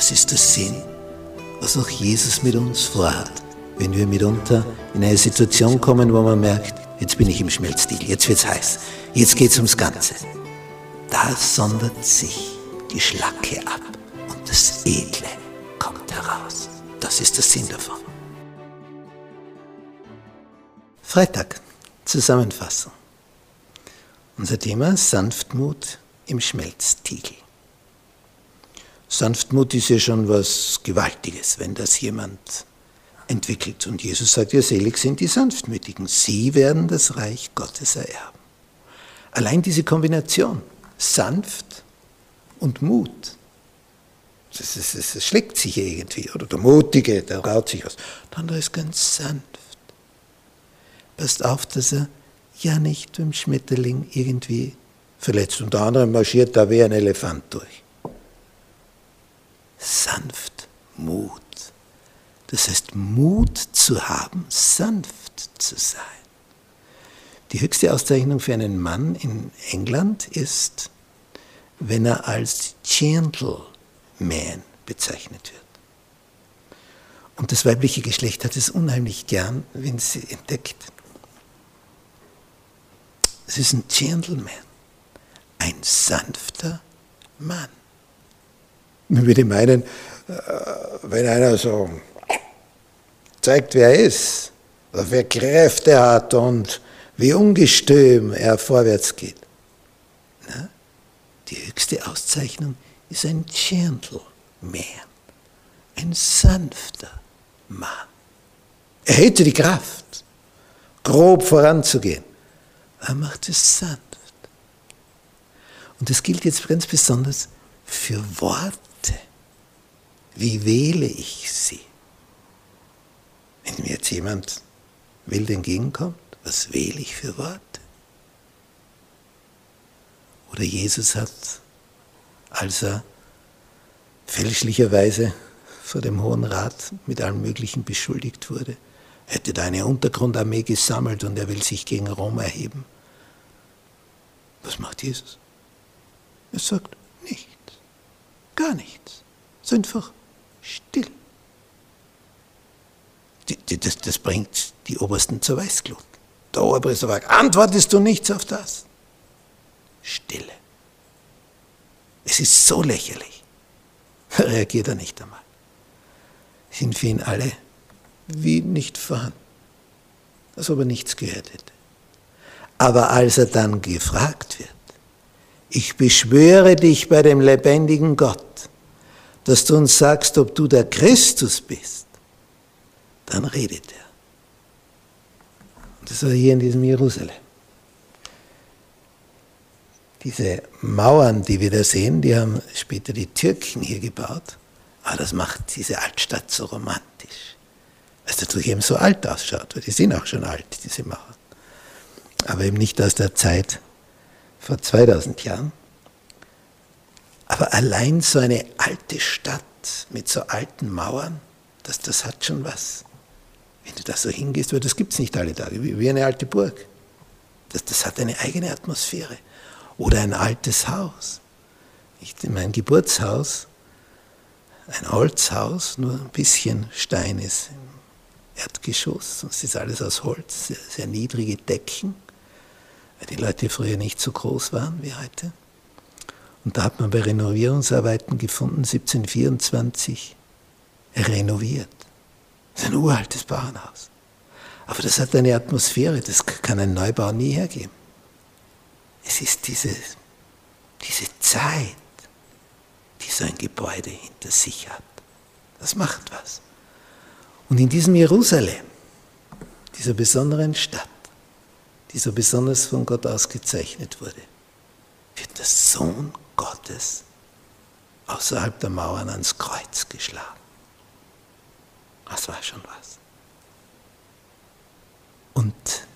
Das ist der Sinn, was auch Jesus mit uns vorhat, wenn wir mitunter in eine Situation kommen, wo man merkt, jetzt bin ich im Schmelzstil, jetzt wird's heiß, jetzt geht's ums Ganze. Da sondert sich die Schlacke ab und das Edle kommt heraus. Das ist der Sinn davon. Freitag, Zusammenfassung. Unser Thema Sanftmut im Schmelztiegel. Sanftmut ist ja schon was Gewaltiges, wenn das jemand entwickelt. Und Jesus sagt ja, selig sind die Sanftmütigen. Sie werden das Reich Gottes ererben. Allein diese Kombination, sanft und Mut, das, das, das, das schlägt sich irgendwie. Oder der Mutige, der raut sich aus. Der andere ist ganz sanft. Passt auf, dass er ja nicht beim Schmetterling irgendwie verletzt. Und der andere marschiert da wie ein Elefant durch. Sanft, Mut. Das heißt, Mut zu haben, sanft zu sein. Die höchste Auszeichnung für einen Mann in England ist, wenn er als Gentleman bezeichnet wird. Und das weibliche Geschlecht hat es unheimlich gern, wenn sie entdeckt. Es ist ein Gentleman ein sanfter Mann. Man würde meinen, äh, wenn einer so zeigt, wer er ist, oder wer Kräfte hat und wie ungestüm er vorwärts geht. Na, die höchste Auszeichnung ist ein Gentleman, ein sanfter Mann. Er hätte die Kraft, grob voranzugehen. Er macht es sanft. Und das gilt jetzt ganz besonders für Worte. Wie wähle ich sie? Wenn jetzt jemand wild entgegenkommt, was wähle ich für Worte? Oder Jesus hat, als er fälschlicherweise vor dem Hohen Rat mit allem Möglichen beschuldigt wurde, hätte da eine Untergrundarmee gesammelt und er will sich gegen Rom erheben. Was macht Jesus? Er sagt nichts, gar nichts. Ist einfach still. Die, das, das, bringt die Obersten zur Weißglut. Der Oberpriester sagt, antwortest du nichts auf das? Stille. Es ist so lächerlich. Reagiert er nicht einmal. Sind für ihn alle wie nicht vorhanden. Als ob er nichts gehört hätte. Aber als er dann gefragt wird, ich beschwöre dich bei dem lebendigen Gott, dass du uns sagst, ob du der Christus bist, dann redet er. Und das war hier in diesem Jerusalem. Diese Mauern, die wir da sehen, die haben später die Türken hier gebaut. Aber das macht diese Altstadt so romantisch. Weil es natürlich eben so alt ausschaut, weil die sind auch schon alt, diese Mauern. Aber eben nicht aus der Zeit vor 2000 Jahren. Aber allein so eine alte Stadt mit so alten Mauern, das, das hat schon was. Wenn du da so hingehst, weil das gibt es nicht alle Tage, wie, eine alte Burg. Das, das hat eine eigene Atmosphäre. Oder ein altes Haus. Ich, mein Geburtshaus, ein Holzhaus, nur ein bisschen Stein ist im Erdgeschoss, sonst ist alles aus Holz, sehr, sehr niedrige Decken weil die Leute früher nicht so groß waren wie heute. Und da hat man bei Renovierungsarbeiten gefunden, 1724, renoviert. Das ist ein uraltes Bauernhaus. Aber das hat eine Atmosphäre, das kann ein Neubau nie hergeben. Es ist diese, diese Zeit, die so ein Gebäude hinter sich hat. Das macht was. Und in diesem Jerusalem, dieser besonderen Stadt, die so besonders von Gott ausgezeichnet wurde, wird der Sohn Gottes außerhalb der Mauern ans Kreuz geschlagen. Das war schon was. Und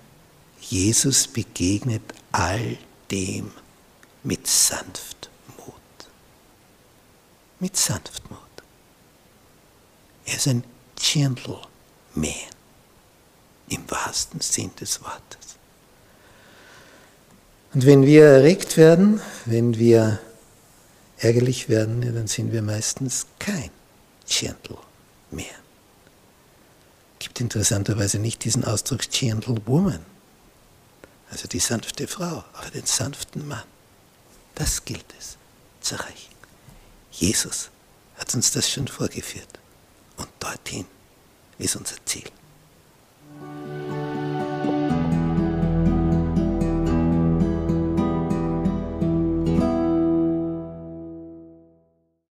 Jesus begegnet all dem mit Sanftmut. Mit Sanftmut. Er ist ein Gentleman im wahrsten Sinn des Wortes. Und wenn wir erregt werden, wenn wir ärgerlich werden, dann sind wir meistens kein Gentle mehr. Gibt interessanterweise nicht diesen Ausdruck Gentle Woman, also die sanfte Frau, aber den sanften Mann. Das gilt es zu erreichen. Jesus hat uns das schon vorgeführt und dorthin ist unser Ziel.